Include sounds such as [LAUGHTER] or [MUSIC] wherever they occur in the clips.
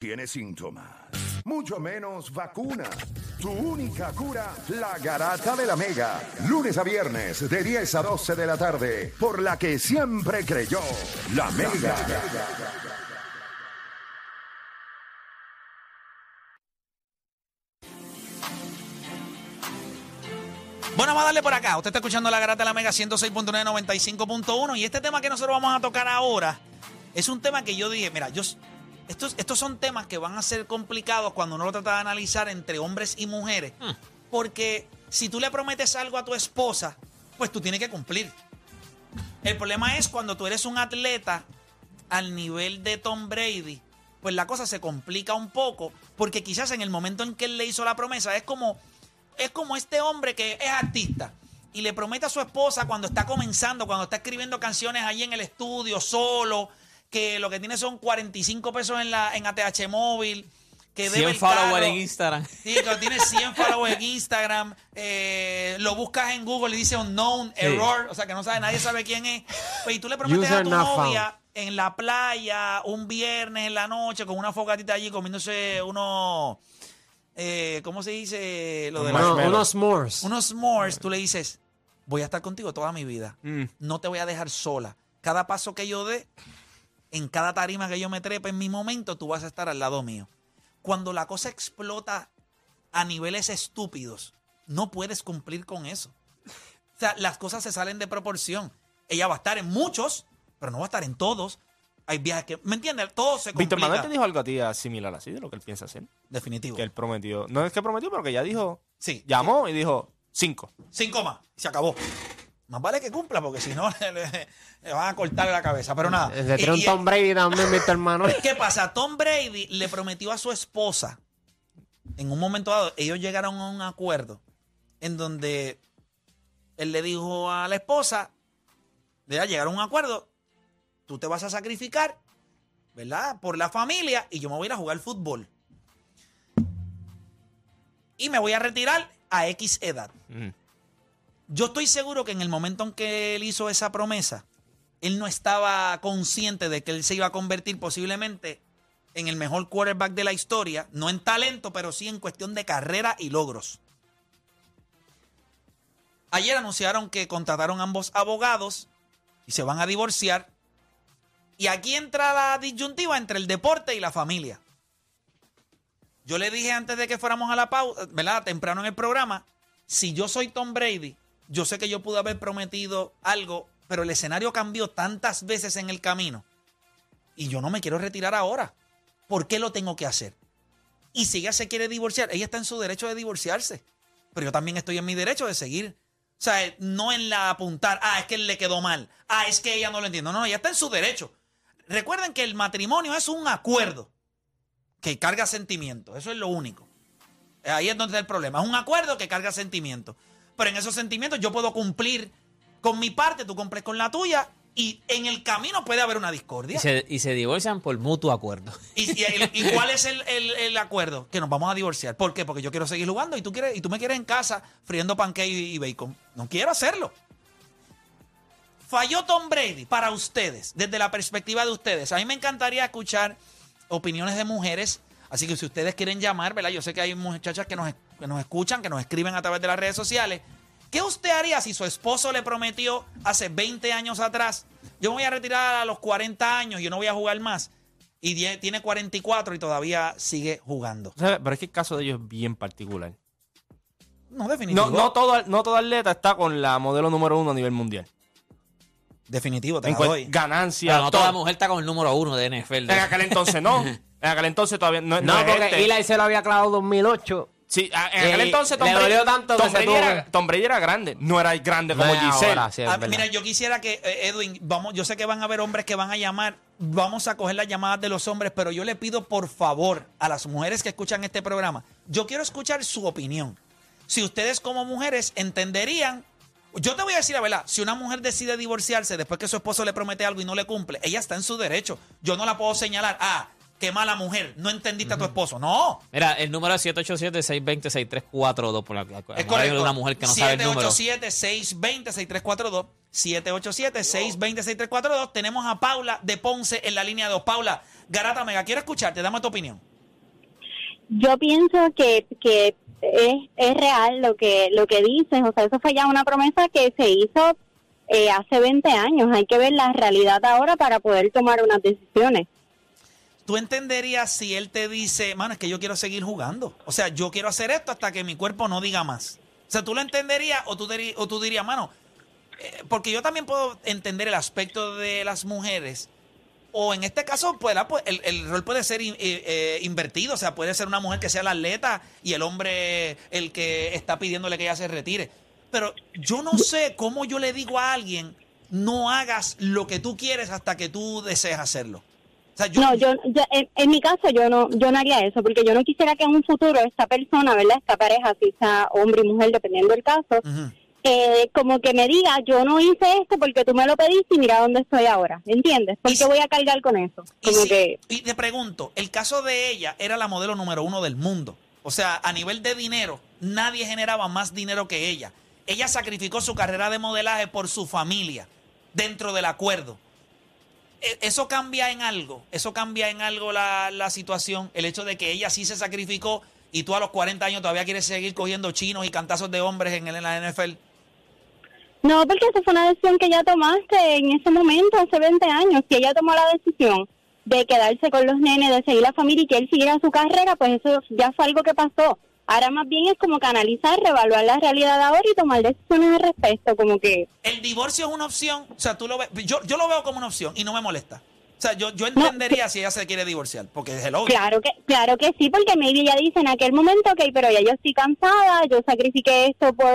tiene síntomas, mucho menos vacuna. Tu única cura, la garata de la mega. Lunes a viernes, de 10 a 12 de la tarde, por la que siempre creyó, la mega. Bueno, vamos a darle por acá. Usted está escuchando la garata de la Mega 106.9, 95.1. Y este tema que nosotros vamos a tocar ahora es un tema que yo dije, mira, yo, estos, estos son temas que van a ser complicados cuando uno lo trata de analizar entre hombres y mujeres. Porque si tú le prometes algo a tu esposa, pues tú tienes que cumplir. El problema es cuando tú eres un atleta al nivel de Tom Brady, pues la cosa se complica un poco, porque quizás en el momento en que él le hizo la promesa es como es como este hombre que es artista y le promete a su esposa cuando está comenzando, cuando está escribiendo canciones allí en el estudio solo, que lo que tiene son 45 pesos en la en ATH móvil, que debe 100 el followers en Instagram. Sí, que tiene 100 followers en Instagram, eh, lo buscas en Google y dice unknown error, o sea que no sabe, nadie sabe quién es. Pues, y tú le prometes a tu novia en la playa un viernes en la noche con una fogatita allí comiéndose unos eh, ¿cómo se dice? Lo de la- Marshmallow. unos s'mores. unos s'mores, tú le dices, voy a estar contigo toda mi vida. Mm. No te voy a dejar sola. Cada paso que yo dé, en cada tarima que yo me trepe en mi momento, tú vas a estar al lado mío. Cuando la cosa explota a niveles estúpidos, no puedes cumplir con eso. O sea, las cosas se salen de proporción. Ella va a estar en muchos, pero no va a estar en todos. Hay viajes que, ¿me entiendes? Todo se complica. Víctor Manuel te dijo algo a ti similar así de lo que él piensa hacer. Definitivo. Que él prometió. No es que prometió, pero que ya dijo. Sí. Llamó y dijo cinco. Cinco más. Se acabó. Más vale que cumpla, porque si no [LAUGHS] le, le- le van a cortar la cabeza. Pero nada. Le tiró un Tom Brady también, [LAUGHS] Víctor Manuel. ¿Qué pasa? Tom Brady le prometió a su esposa, en un momento dado, ellos llegaron a un acuerdo en donde él le dijo a la esposa, ¿verdad? llegaron a un acuerdo, tú te vas a sacrificar, ¿verdad? Por la familia y yo me voy a ir a jugar fútbol. Y me voy a retirar a X edad. Mm. Yo estoy seguro que en el momento en que él hizo esa promesa, él no estaba consciente de que él se iba a convertir posiblemente en el mejor quarterback de la historia, no en talento, pero sí en cuestión de carrera y logros. Ayer anunciaron que contrataron ambos abogados y se van a divorciar. Y aquí entra la disyuntiva entre el deporte y la familia. Yo le dije antes de que fuéramos a la pausa, ¿verdad? Temprano en el programa, si yo soy Tom Brady, yo sé que yo pude haber prometido algo, pero el escenario cambió tantas veces en el camino y yo no me quiero retirar ahora. ¿Por qué lo tengo que hacer? Y si ella se quiere divorciar, ella está en su derecho de divorciarse, pero yo también estoy en mi derecho de seguir. O sea, no en la apuntar, ah, es que le quedó mal, ah, es que ella no lo entiende. No, no, ella está en su derecho. Recuerden que el matrimonio es un acuerdo que carga sentimientos, eso es lo único. Ahí es donde está el problema. Es un acuerdo que carga sentimientos. Pero en esos sentimientos yo puedo cumplir con mi parte, tú cumples con la tuya, y en el camino puede haber una Y discordia. se, y se divorcian por mutuo acuerdo. ¿Y, y- y cuál [LAUGHS] es el, el- el acuerdo? Que nos vamos a divorciar. ¿Por qué? Porque yo quiero seguir jugando y tú, quieres, y tú me quieres en casa friendo pancake y, y bacon. No quiero hacerlo. Falló Tom Brady para ustedes, desde la perspectiva de ustedes. A mí me encantaría escuchar opiniones de mujeres. Así que si ustedes quieren llamar, ¿verdad? Yo sé que hay muchachas que nos, que nos escuchan, que nos escriben a través de las redes sociales. ¿Qué usted haría si su esposo le prometió hace 20 años atrás? Yo me voy a retirar a los 40 años, yo no voy a jugar más. Y die- tiene 44 y todavía sigue jugando. Pero es que el caso de ellos es bien particular. No, definitivo. No, no, todo, no todo atleta está con la modelo número uno a nivel mundial. Definitivo, te En la cuen- doy. ganancia. Pero no todo. toda mujer está con el número uno de NFL. En aquel entonces no. [LAUGHS] En aquel entonces todavía no, No, es porque este. Eli se lo había clavado en 2008. Sí, en aquel Eh, entonces Tom Brady, tanto Tom Brady era, que- Tom Brady era grande. No era grande como No Giselle. ahora, sí, es Ah, mira, yo quisiera que, eh, Edwin, vamos, yo sé que van a haber hombres que van a llamar, vamos a coger las llamadas de los hombres, pero yo le pido por favor a las mujeres que escuchan este programa, yo quiero escuchar su opinión. Si ustedes como mujeres entenderían, yo te voy a decir la verdad, si una mujer decide divorciarse después que su esposo le promete algo y no le cumple, ella está en su derecho. Yo no la puedo señalar, ah, qué mala mujer, no entendiste a tu esposo. No, Mira, el número es 787-620-6342. Por la, la, Es correcto. una mujer que no sabe el número. 787-620-6342. 787-620-6342. Tenemos a Paula de Ponce en la línea 2. Paula, Garata Mega, quiero escucharte, dame tu opinión. yo pienso que, que es, es real lo que lo que dices, o sea, eso fue ya una promesa que se hizo eh, hace 20 años. Hay que ver la realidad ahora para poder tomar unas decisiones. ¿Tú entenderías si él te dice, mano, es que yo quiero seguir jugando? O sea, yo quiero hacer esto hasta que mi cuerpo no diga más. O sea, ¿tú lo entenderías o tú, o tú dirías, mano, eh, porque yo también puedo entender el aspecto de las mujeres. O en este caso, pues, la- pues, el, rol puede ser eh, eh, invertido. O sea, puede ser una mujer que sea la atleta y el hombre el que está pidiéndole que ella se retire. Pero yo no sé cómo yo le digo a alguien, no hagas lo que tú quieres hasta que tú desees hacerlo. Sea, yo, No, yo, yo- en, en mi caso yo no yo no haría eso porque yo no quisiera que en un futuro esta persona, ¿verdad? Esta pareja, si sea hombre y mujer, dependiendo del caso, eh, como que me diga, yo no hice esto porque tú me lo pediste y mira dónde estoy ahora, ¿entiendes? Porque si- voy a cargar con eso. Y, Como si- que y te pregunto, el caso de ella era la modelo número uno del mundo. O sea, a nivel de dinero, nadie generaba más dinero que ella. Ella sacrificó su carrera de modelaje por su familia, dentro del acuerdo. E- ¿Eso cambia en algo? ¿Eso cambia en algo la, la situación? El hecho de que ella sí se sacrificó y tú a los 40 años todavía quieres seguir cogiendo chinos y cantazos de hombres en, el- en la NFL. No, porque esa fue una decisión que ya tomaste en ese momento, hace 20 años. Si ella tomó la decisión de quedarse con los nenes, de seguir la familia y que él siguiera su carrera, pues eso ya fue algo que pasó. Ahora más bien es como canalizar, reevaluar la realidad ahora y tomar decisiones al respecto, como que... El divorcio es una opción. O sea, tú lo ves. Yo, yo lo veo como una opción y no me molesta. O sea, yo, yo entendería si ella se quiere divorciar. Porque es el otro. Claro que, claro que sí, porque maybe ella dice en aquel momento, ok, pero ya yo estoy cansada, yo sacrifiqué esto por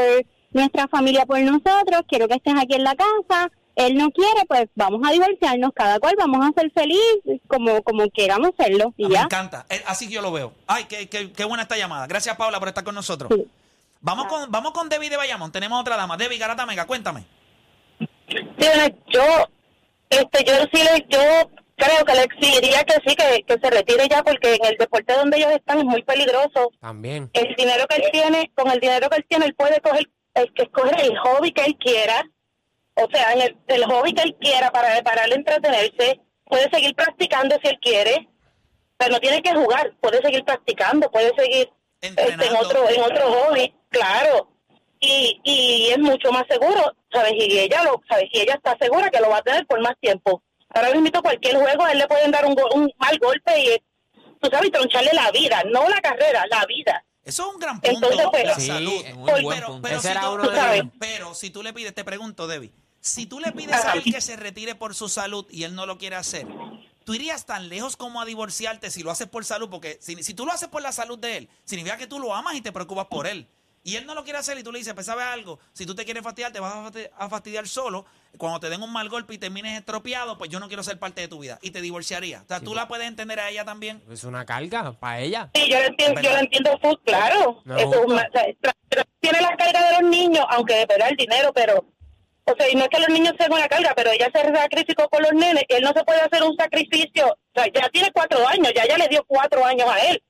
nuestra familia, por nosotros, quiero que estés aquí en la casa, él no quiere, pues vamos a divorciarnos, cada cual vamos a ser feliz como, como queramos serlo, y Ah, Me encanta. Eh, Así que yo lo veo. Ay, qué, qué- qué buena esta llamada. Gracias, Paula, por estar con nosotros. Sí. Vamos, con, vamos con Debbie de Bayamón. Tenemos otra dama. Debbie Garata Mega, cuéntame. Sí, bueno, yo, este, yo sí le, yo creo que le exigiría que sí, que, que se retire ya, porque en el deporte donde ellos están es muy peligroso. También. El dinero que él tiene, con el dinero que él tiene, él puede coger, el, que escoger el hobby que él quiera, o sea, en el, el hobby que él quiera para, para él entretenerse, puede seguir practicando si él quiere, pero no tiene que jugar, puede seguir practicando, puede seguir este, en otro en otro hobby, claro. Y, y es mucho más seguro, ¿sabes? Y ella lo, ¿sabes? Y ella está segura que lo va a tener por más tiempo. Ahora mismo cualquier juego, a él le pueden dar un, un mal golpe y, tú sabes, troncharle la vida, no la carrera, la vida. Eso es un gran punto. Entonces, pues- la Sí, salud. es muy buen pero, punto. pero si tú, pero si tú le pides, te pregunto, Debbie, si tú le pides a él que se retire por su salud y él no lo quiere hacer, ¿tú irías tan lejos como a divorciarte si lo haces por salud? Porque si, si tú lo haces por la salud de él, significa que tú lo amas y te preocupas por él. Y él no lo quiere hacer y tú le dices, pues sabes algo, si tú te quieres fastidiar, te vas a fasti- a fastidiar solo. Cuando te den un mal golpe y termines estropeado, pues yo no quiero ser parte de tu vida. Y te divorciaría. O sea, tú la puedes entender a ella también. Es una carga para ella. Sí, yo lo entiendo, yo lo entiendo full, claro. No, Eso es una- o sea, tiene la carga de los niños, aunque de verdad el dinero, pero... O sea, y no es que los niños sean una carga, pero ella se sacrificó por los nenes, él no se puede hacer un sacrificio. O sea, ya tiene cuatro años, ya ya le dio cuatro años a él,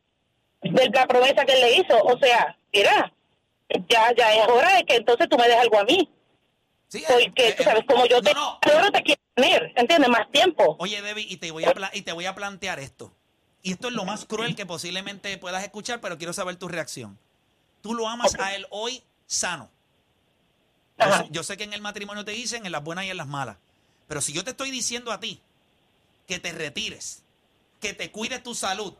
de la promesa que él le hizo. O sea, mira, ya ya es hora de que entonces tú me des algo a mí. Sí, eh, Porque, eh, tú sabes, como yo no, te... no. Ahora te quiero tener, ¿entiendes? Más tiempo. Oye, Debbie, y te voy a y te voy a plantear esto. Y esto es lo más cruel que posiblemente puedas escuchar, pero quiero saber tu reacción. Tú lo amas a él hoy sano. Yo sé, yo sé que en el matrimonio te dicen en las buenas y en las malas. Pero si yo te estoy diciendo a ti que te retires, que te cuides tu salud,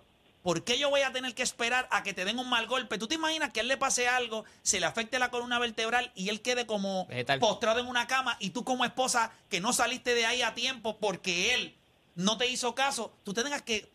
¿por qué yo voy a tener que esperar a que te den un mal golpe? ¿Tú te imaginas que a él le pase algo, se le afecte la columna vertebral y él quede como Vegetal. postrado en una cama y tú como esposa que no saliste de ahí a tiempo porque él no te hizo caso, tú te tengas que,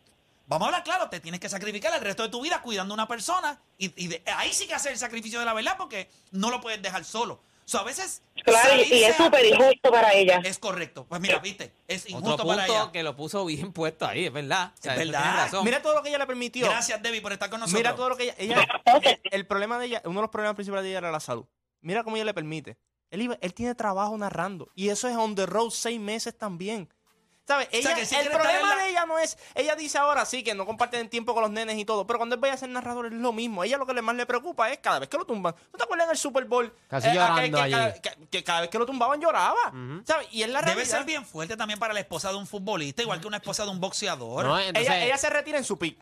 vamos a hablar claro, te tienes que sacrificar el resto de tu vida cuidando a una persona y, y de- ahí sí que hacer el sacrificio de la verdad porque no lo puedes dejar solo. A veces... Claro, y- es súper injusto para ella. Es correcto. Pues mira, viste, es injusto Otro para ella. punto que lo puso bien [LAUGHS] puesto ahí, es verdad. O sea, Es verdad. razón. Mira todo lo que ella le permitió. Gracias, Debbie, por estar con nosotros. Mira todo lo que ella, ella- el, el problema de ella, uno de los problemas principales de ella era la salud. Mira cómo ella le permite. Él, iba- él tiene trabajo narrando y eso es on the road seis meses también. El problema la- de ella no es, ella dice ahora sí que no comparten tiempo con los nenes y todo, pero cuando él vaya a ser narrador es lo mismo. A ella lo que le más le preocupa es cada vez que lo tumban. ¿No te acuerdas en el Super Bowl? Casi aquel llorando que, allí. cada, que- que cada vez que lo tumbaban lloraba. Y es la Debe realidad. ser bien fuerte también para la esposa de un futbolista, igual que una esposa de un boxeador. No, entonces, ella, ella se retira en su pick.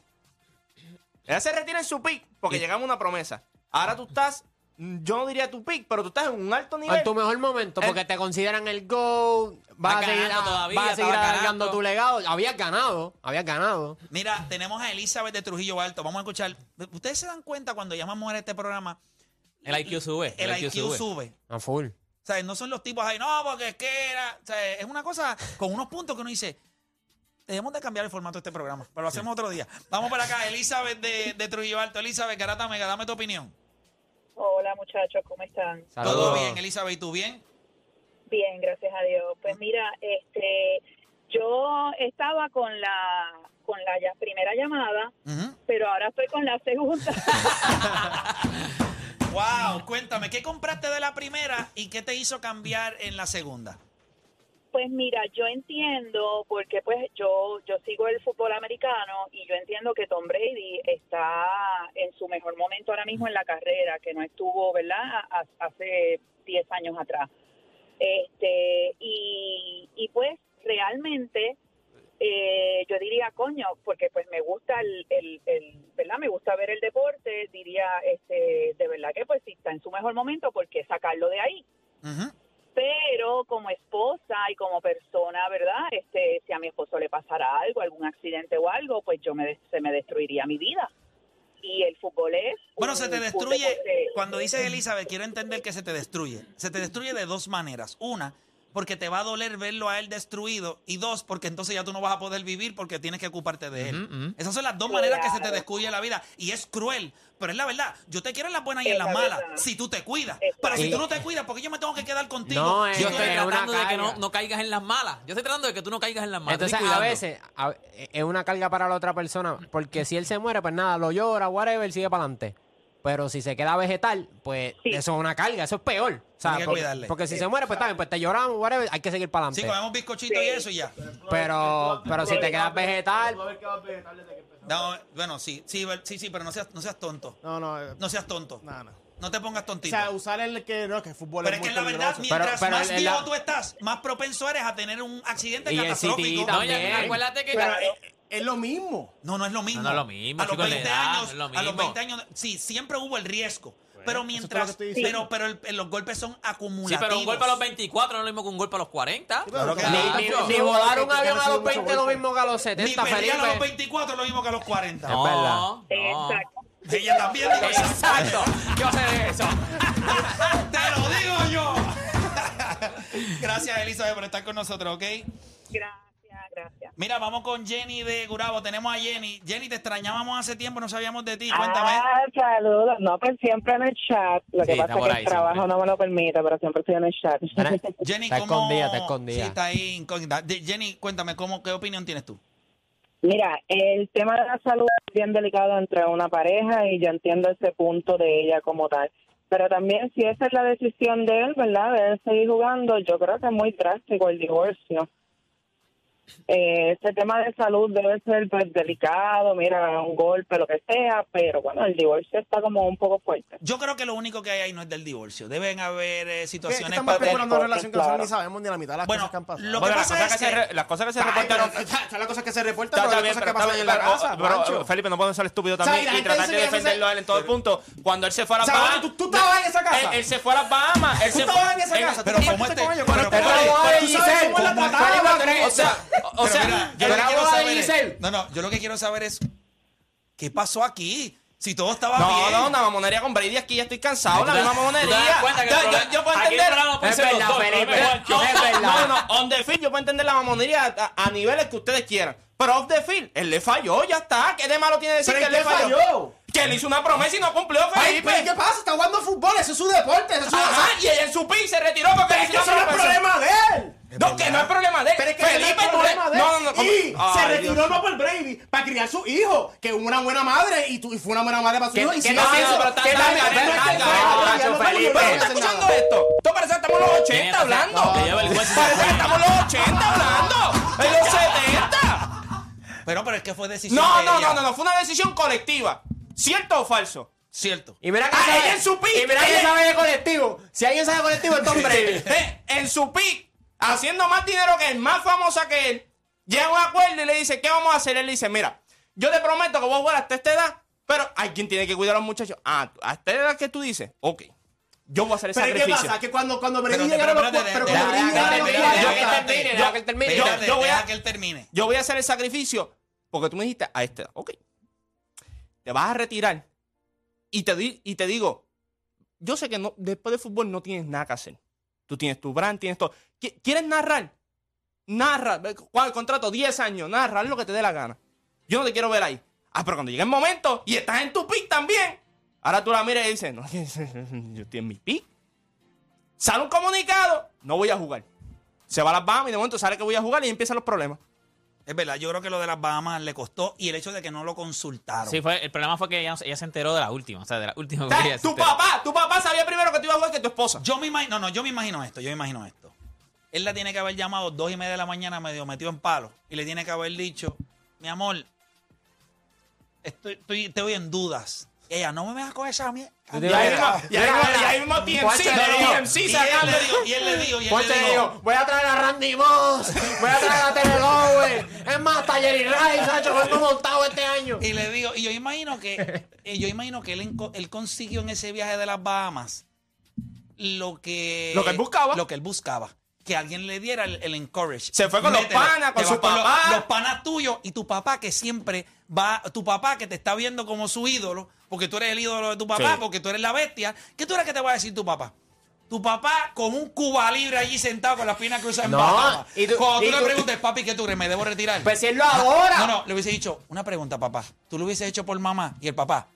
Ella se retira en su pick porque llegamos a una promesa. Ahora tú estás, yo no diría tu pick, pero tú estás en un alto nivel. En tu mejor momento, porque te consideran el GO, vas a seguir, ganando todavía, vas a seguir alargando ganando. tu legado. Habías ganado, habías ganado. Mira, tenemos a Elizabeth de Trujillo Alto. Vamos a escuchar. Ustedes se dan cuenta cuando llaman mujeres a este programa, El IQ sube. el, IQ, sube. A full. O sea, no son los tipos ahí, no, porque es que era. O sea, es una cosa con unos puntos que uno dice. Debemos de cambiar el formato de este programa, pero lo hacemos otro día. Vamos para acá, Elizabeth de, de Trujillo Alto. Elizabeth, Garata Mega, dame tu opinión. Hola muchachos, ¿cómo están? Todo bien, Elizabeth, ¿y tú bien? Bien, gracias a Dios. Pues mira, este, yo estaba con la con la ya- primera llamada, pero ahora estoy con la segunda. [LAUGHS] Wow, cuéntame, ¿qué compraste de la primera y qué te hizo cambiar en la segunda? Pues mira, yo entiendo, porque pues yo yo sigo el fútbol americano y yo entiendo que Tom Brady está en su mejor momento ahora mismo en la carrera, que no estuvo, ¿verdad? Ha- Hace 10 años atrás. Este, y, y pues realmente eh, yo diría, coño, porque pues me gusta el, el, el- ¿verdad? Me gusta ver el deporte, diría, este, de verdad que pues si está en su mejor momento, ¿por qué sacarlo de ahí? Pero como esposa y como persona, ¿verdad? Este, si a mi esposo le pasara algo, algún accidente o algo, pues yo me se me destruiría mi vida. Y el fútbol es Bueno, se te destruye, cuando dices [LAUGHS] Elizabeth, quiero entender que se te destruye. Se te destruye de dos maneras. Una, porque te va a doler verlo a él destruido. Y dos, porque entonces ya tú no vas a poder vivir porque tienes que ocuparte de él. Esas son las dos maneras que se te destruye la vida. Y es cruel, pero es la verdad. Yo te quiero en las buenas y en las la malas, si tú te cuidas. Pero si tú no te cuidas, ¿por qué yo me tengo que quedar contigo? No, Yo estoy es una tratando de que no, no caigas en las malas. Yo estoy tratando de que tú no caigas en las malas. Entonces, a veces a- es una carga para la otra persona, porque si él se muere, pues nada, lo llora, whatever, sigue para adelante. Pero si se queda vegetal, pues Sí. eso es una carga, eso es peor. O sea, Hay que porque, cuidarle. porque si se muere, pues bien, pues te lloramos, whatever, hay que seguir para Sí, adelante. comemos bizcochito y eso y ya. pero, pero si te quedas vegetal, No, bueno, sí, sí, sí, sí, pero no seas, no seas tonto. No, no, eh, No seas tonto. no, no. No te pongas O tontito. sea, usar el que no, que el fútbol Pero es es que la verdad, peligroso. mientras Pero- pero más el- viejo la- tú estás, más propenso eres a tener un accidente Y el catastrófico. CTI No, también. ya, acuérdate que. Pero eh, es lo mismo. No, no es lo mismo. No, no es lo mismo, A los chicos, la 20 edad, años, no es lo a los mismo. 20 años, sí, siempre hubo el riesgo. pero es mientras, lo que estoy diciendo. pero, pero el- los golpes son Sí, acumulativos. pero un golpe a los 24 no es lo mismo que un golpe a los 40. Claro que Ni- no. ni, Yo- ni yo- volar un avión a los mucho 20 lo golpe. mismo que a los Ni 70, pelear a los Felipe. 24 lo mismo que a los 40. No, verdad. no. Exacto. Ella también dijo eso. Exacto. ¿Qué va a ser eso? [LAUGHS] Te lo digo yo. [LAUGHS] Gracias, Elizabeth, por estar con nosotros, ¿ok? Gracias, gracias. Mira, vamos con Jenny de Gurabo. Tenemos a Jenny. Jenny, te extrañábamos hace tiempo, no sabíamos de ti. Cuéntame. Ah, saludos. No, pues siempre en el chat. Lo que Sí, pasa es que ahí el trabajo siempre. no me lo permite, pero siempre estoy en el chat. [LAUGHS] Jenny, Está ¿cómo? escondida, está escondida. Sí, está ahí incógnita. De- Jenny, cuéntame, ¿cómo, ¿qué opinión tienes tú? Mira, el tema de la salud es bien delicado entre una pareja y yo entiendo ese punto de ella como tal. Pero también si esa es la decisión de él, ¿verdad? De él seguir jugando, yo creo que es muy drástico el divorcio. Eh, ese tema de salud debe ser pues, delicado, mira, un golpe, lo que sea, pero bueno, el divorcio está como un poco fuerte. Yo creo que lo único que hay ahí no es del divorcio. Deben haber eh, ¿Qué, qué situaciones estamos para... especulando en relación que nosotros Claro. ni sabemos ni la mitad de las Bueno, cosas que han pasado? lo que Bueno, las pasa cosas es que se que- las cosas que se Ay, reportaron. pero, son las cosas que se reportan, Está, pero está las bien, cosas pero, que pasan está en bien, la pero- casa, pero, Juancho. Felipe, no podemos ser estúpido también y tratar de defenderlo a él en todo el punto. Cuando él se fue a las Bahamas. ¿tú- estabas en esa casa? Él, se fue a las Bahamas. Él se en esa casa, pero tú ¿cómo compartiste este- con ellos, pero pero- ¿cómo pero- abogado de O sea, o, o Pero sea, mira, yo de es- Giselle. No, no, yo lo que quiero saber es ¿qué pasó aquí? Si todo estaba No, bien. no, una mamonería con Brady aquí ya estoy cansado. La ¿Tú te- misma mamonería. el Yo- yo, yo puedo el entender. Es verdad, Felipe. No, es verdad. no, no, on the field yo puedo entender la mamonería a, a niveles que ustedes quieran. Pero off the field, él le falló, ya está. ¿Qué de malo tiene decir ¿Pero que él le falló? Que él hizo una promesa y no cumplió, Ay, Felipe. pero ¿qué pasa? Está jugando fútbol, eso es su deporte, eso es su Ajá, y ella en su pick se retiró porque le es que hizo eso no una es problema de él. No, que no es problema de él. Pero es que Felipe, no es le- problema de él. No, no, no. Y se Ay, retiró Dios. no por Brady, para criar su hijo, que es una buena madre y, tú, y fue una buena madre para su ¿Qué- hijo. y qué sigue tal- siendo- pero tal- ¿Qué tal- tal- tal- no es que no estamos Felipe. no Pero a hacer escuchando esto. Tú parece que estamos en los 80 Tiene- hablando. Parece que estamos en los 80 hablando. En los 70. Pero, pero es que fue decisión No, no, no, no, no. Fue una decisión colectiva. ¿Cierto o falso? Cierto. Y mira que Ah, sabe, ella en su pick, y mira que ella- sabe de colectivo. Si alguien sabe de colectivo es Tom Brady. Eh, en su pick, haciendo más dinero que él, más famosa que él, llega a un acuerdo y le dice, ¿qué vamos a hacer? Él le dice, mira, yo te prometo que voy a jugar hasta esta edad Pero hay quien tiene que cuidar a los muchachos. Ah, a esta edad que tú dices, ok. Yo voy a hacer el Pero ¿qué sacrificio. pasa? Que cuando, cuando Brady Pero, llegara a los pero, cuando Brady llegara a los. Yo voy a hacer el sacrificio porque tú me dijiste a esta edad, ok. Te vas a retirar y te, di- y te digo, yo sé que no, después del fútbol no tienes nada que hacer. Tú tienes tu brand, tienes todo. ¿Qui- ¿Quieres narrar? Narra. ¿Cuál contrato? 10 años. Narra, lo que te dé la gana. Yo no te quiero ver ahí. Ah, pero cuando llegue el momento y estás en tu pick también. Ahora tú la miras y dices, no, [LAUGHS] yo estoy en mi pick. Sale un comunicado, no voy a jugar. Se va a las Bahamas y de momento sale que voy a jugar y empiezan los problemas. Es verdad, yo creo que lo de las Bahamas le costó y el hecho de que no lo consultaron. Sí, fue, el problema fue que ella, ella se enteró de la última, o sea, de la última que ella se tu enteró. papá, tu papá sabía primero que tú ibas a jugar que tu esposa. Yo me imagino, no, no, yo me imagino esto, yo me imagino esto. Él la tiene que haber llamado dos y media de la mañana medio metido en palo y le tiene que haber dicho, mi amor, estoy, estoy, estoy en dudas. Y ella, no me a coger esa mierda. Y ahí mismo, y y TMC. TMC Y él sacando. le dijo, y él le dijo, y él le dijo, voy a traer a Randy Moss, voy a traer a Owens, es más, hasta Jerry Rice, Sacho, hemos montado este año. Y le digo, y yo imagino que, y yo imagino que él, él consiguió en ese viaje de las Bahamas lo que, Lo que él buscaba. Lo que él buscaba. Que alguien le diera el, el encourage. Se fue con los panas, con su los- papá. Los, panas tuyos y tu papá que siempre va, tu papá que te está viendo como su ídolo, porque tú eres el ídolo de tu papá, Sí. porque tú eres la bestia. ¿Qué tú eres que te va a decir tu papá? Tu papá con un cuba libre allí sentado con las piernas cruzadas en No, Bahamas. y tú- Cuando tú y le tú- preguntes, papi, ¿qué tú crees? ¿Me debo retirar? Pues si él lo adora. No, no, le hubiese dicho, una pregunta, papá. Tú lo hubiese hecho por mamá y el papá.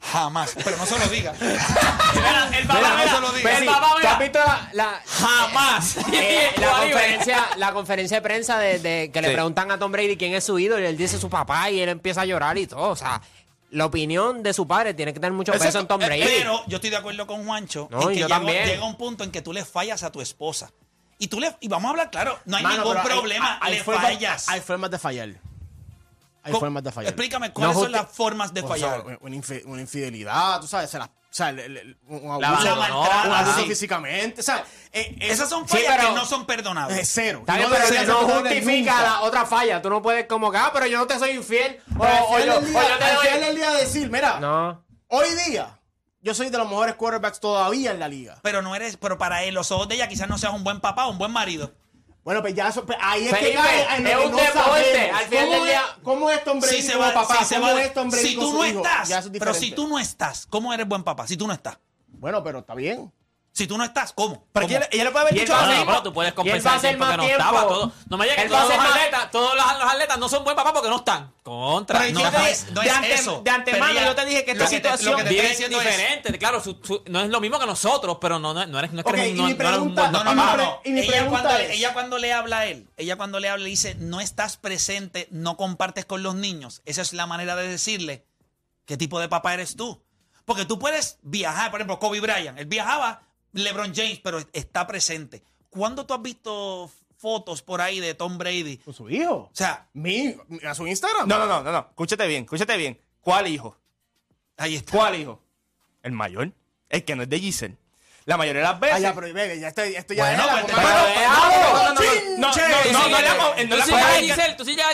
Jamás. Pero no se lo diga. Mira, el papá, Mira, no mira, se lo diga. Pues el sí, papá, ¿tú mira. has visto la, la- Jamás. [LAUGHS] eh, la, Cuba libre. conferencia, la conferencia de prensa de, de que le preguntan a Tom Brady quién es su ídolo y él dice su papá y él empieza a llorar y todo. O sea, la opinión de su padre tiene que tener mucho Eso peso es- en Tom eh, Brady. Pero yo estoy de acuerdo con Juancho No, en que yo llega, también. llega un punto en que tú le fallas a tu esposa. Y tú le, y vamos a hablar claro, no hay Mano, ningún hay- problema, hay le formas- fallas. Hay formas de fallar. Hay Co- formas de fallar. Explícame cuáles No son las formas de O fallar. sea, una, infi- una infidelidad, tú sabes, se la- o sea, el- el- el- un abuso, La abandonó, un abuso sí. físicamente, o sea, eh, eh, Esas son Sí, fallas pero- que no son perdonables. es cero. Está Y bien, no pero no perdonable justifica la otra falla. Tú no puedes como que, ah, pero yo no te soy infiel. O, o yo, del o día- yo te al doy- final del día decir, mira, No. hoy día yo soy de los mejores quarterbacks todavía en la liga. Pero no eres, pero para él, los ojos de ella quizás no seas un buen papá o un buen marido. Bueno, pues ya eso, pues ahí es Felipe, que cae en lo es un no deporte, al final ¿Cómo del es- día- ¿Cómo es Tom Brady Si se va- papá? si se ¿Cómo va- es Tom Brady si tú no hijo? estás, pero si tú no estás, ¿cómo eres buen papá? Si tú no estás. Bueno, pero está bien. Si tú no estás, ¿cómo? Pero ¿Cómo? ella, ella le puede haber Y él dicho No, así. no, pero tú puedes Y él va a compensar que más no tiempo. estaba. Todo, no me digas que Él todos los atletas, todos los, los atletas no son buen papá porque no están. Contra. Pero no, te- no es, no de es ante- eso. de antemano yo te dije que esta te- situación que te es- diferente, claro, su- su- no es lo mismo que nosotros, pero no, no, no eres, no es que Ok, eres y un, no, no pregunta- No, no, no, no. y mi Ella pregunta cuando, es- ella cuando le habla a él, ella cuando le habla le dice, no estás presente, no compartes con los niños. Esa es la manera de decirle qué tipo de papá eres tú. Porque tú puedes viajar, por ejemplo, Kobe Bryant, él viajaba, LeBron James, pero está presente. ¿Cuándo tú has visto fotos por ahí de Tom Brady? Con su hijo. O sea, Mi, a su Instagram. No, no, no, no, no. Escúchate bien, escúchate bien. ¿Cuál hijo? ahí está. ¿Cuál hijo? El mayor. El que no es de Giselle. La mayoría de las veces. Ah, ya, pero bebé, ya esto, esto ya Bueno, es la pues, pero- Pero- no, no, no, no, no, no, no, no, Tú la sigues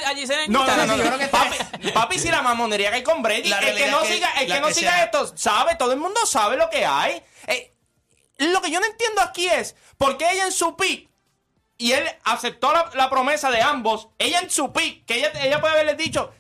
a Giselle, en No, no, no, no, papi, papi, si la mamonería que hay con Brady, el que no siga, el que no siga esto, sabe, todo el mundo sabe lo que hay. Eh, lo que yo no entiendo aquí es por qué ella en su pick y él aceptó la, la promesa de ambos, ella en su pick, que ella, ella puede haberle dicho,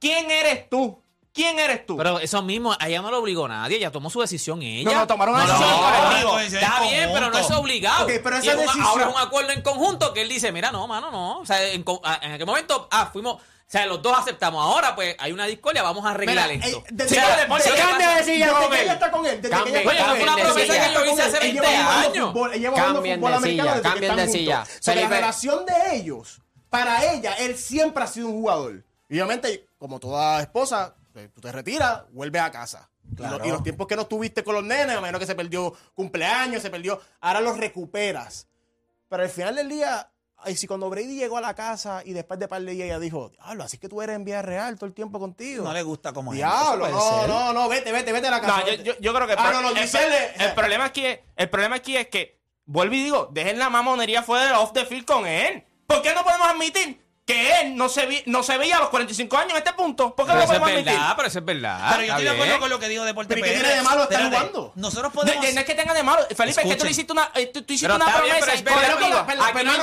¿quién eres tú? ¿Quién eres tú? Pero eso mismo, a ella no lo obligó nadie, ella tomó su decisión ella. No, no, tomaron una No, decisión no, no, Está en bien, pero no es obligado. Ok, pero esa un- decisión- ahora es un acuerdo en conjunto que él dice, mira, no, mano, no. O sea, en, en aquel momento, ah, fuimos, o sea, los dos aceptamos. Ahora, pues, hay una discordia, vamos a arreglar Mira, esto. eh, desde Sí, que- desde ¿qué que-? Cambia de silla Desde que ella está con él, desde que Cambien, ella está Oye, con fue él, una desde promesa ella que yo hice hace él 20 lleva jugando años. él lleva jugando fútbol de americano silla, desde que cambien están de silla. juntos. So, la relación de ellos, para ella, él siempre ha sido un jugador. Y obviamente, como toda esposa, pues, tú te retiras, vuelves a casa. Y lo- Y, los tiempos que no estuviste con los nenes, a menos que se perdió cumpleaños, se perdió, ahora los recuperas. Pero al final del día, ay, si cuando Brady llegó a la casa y después de par de días ella dijo, diablo, así que tú eres en vía real todo el tiempo contigo. No le gusta como es. Diablo, Eso puede no, no, no, vete, vete, vete a la casa. No, yo, yo- yo creo que el, Ah, pro- no, no, el- Giselle, el problema aquí es, el problema aquí es que, vuelvo y digo, dejen la mamonería fuera del off the field con él. ¿Por qué no podemos admitir? que él no se, vi, no se veía a los 45 años en este punto. ¿Por qué no lo podemos admitir? Verdad, pero eso es verdad. Pero yo estoy de acuerdo con lo que dijo Deporte ¿Pero qué tiene de malo estar jugando? Nosotros podemos... No, no es que tenga de malo. Felipe, es que tú le hiciste una, eh, tú, tú hiciste una promesa. Pero es verdad, pero, no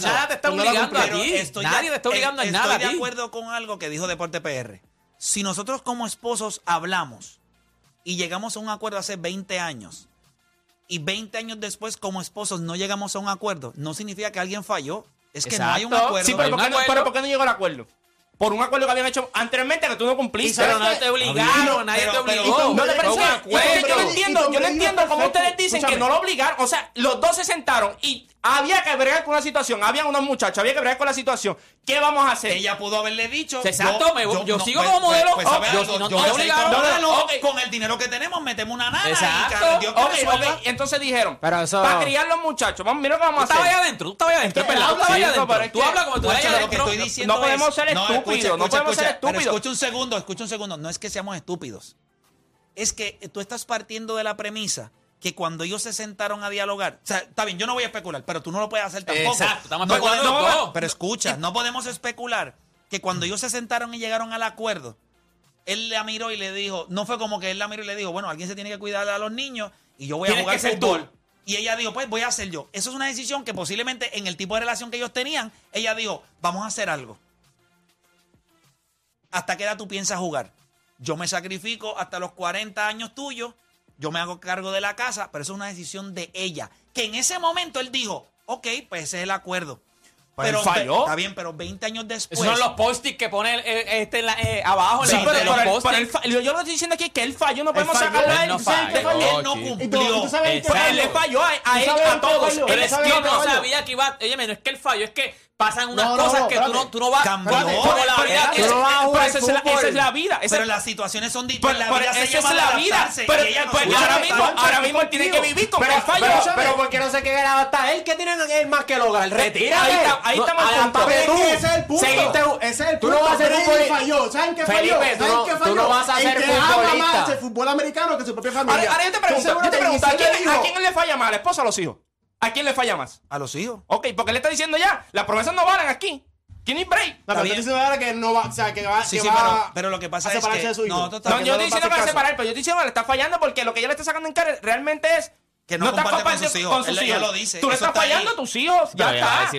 Nada te está obligando a ti. Nadie te está eh, obligando a nada Estoy de acuerdo con algo que dijo Deporte PR. Si nosotros como esposos hablamos y llegamos a un acuerdo hace 20 años y 20 años después como esposos no llegamos a un acuerdo, no significa que alguien falló. Es que no hay un acuerdo. Sí, pero, ¿por qué, no, llegó el acuerdo? por un acuerdo que habían hecho anteriormente que tú no cumpliste. Pero no te obligaron, nadie te obligó. No te parece. Acuerdo, yo no entiendo, yo no entiendo cómo ustedes dicen que no lo obligaron. O sea, los dos se sentaron y había que bregar con la situación. Había unos muchachos, había que bregar con la situación. ¿Qué vamos a hacer? Ella pudo haberle dicho. Exacto, yo, yo, yo no, sigo pues, como pues, modelo. Pues, pues, yo, no, yo obligaron, no, okay. Con el dinero que tenemos, metemos una nana. Exacto. Y okay, okay. Entonces dijeron, eso... para criar los muchachos, vamos, mira lo que vamos a hacer. Tú estabas allá adentro, tú estabas allá adentro. Tú allá. Tú hablas como tú allá adentro. No podemos ser estúpidos, no podemos ser estúpidos. Escucha un segundo, escucha un segundo. No es que seamos estúpidos. Es que tú estás partiendo de la premisa que cuando ellos se sentaron a dialogar, o sea, está bien, yo no voy a especular, pero tú no lo puedes hacer tampoco. Exacto, estamos no especulando. Pero escucha, no podemos especular que cuando ellos se sentaron y llegaron al acuerdo, él la miró y le dijo, no fue como que él la miró y le dijo, bueno, alguien se tiene que cuidar a los niños y yo voy a jugar fútbol. Y ella dijo, pues voy a hacer yo. Eso es una decisión que posiblemente en el tipo de relación que ellos tenían, ella dijo, vamos a hacer algo. ¿Hasta qué edad tú piensas jugar? Yo me sacrifico hasta los 40 años tuyos yo me hago cargo de la casa, pero eso es una decisión de ella. Que en ese momento él dijo, ok, pues ese es el acuerdo. Pues pero falló. Está bien, pero 20 años después. Esos son los post-its que pone eh, eh este en eh, abajo. Sí, pero, los pero, él, pero yo lo estoy diciendo aquí que él falló. No podemos sacarlo a él. No él no cumplió. Pues, él le falló a, a él, a todos. Él, no sabía que iba. Oye, no es que él falló, es que pasan unas no, cosas no, que tú no, tú no vas cambió, la vida. Esa, es la, esa es la vida. Esa, pero las situaciones son diferentes. Pero, pero, esa es la vida. Pero, no pues, ahora mismo, ahora mismo él tiene que vivir con pero, el fallo. Pero, pero ¿por qué no se queda hasta él? ¿Qué tiene él más que el hogar? Retira. Ahí está, ahí está mal punto. Ese es el punto. ese es el punto. Tú no vas a ser un futbolista. falló. ¿Saben qué falló? ¿Saben qué falló? Tú no vas a ser futbolista. el fútbol americano que su propia familia. Ahora yo te pregunto, ¿a quién le falla más? La esposa o los hijos? ¿A quién le falla más? A los hijos. Ok, porque le está diciendo ya, las promesas no valen aquí. ¿Quién es break? No, pero estoy diciendo ahora que no va, o sea, que va, sí, que sí, va pero, pero, lo que pasa es que... De su hijo. No, total, no yo no estoy diciendo para separar, pero yo estoy diciendo que le está fallando porque lo que ella le está sacando en cara realmente es... Que no, está comparte con sus hijos. Con Tú le estás fallando a tus hijos. Ya, está.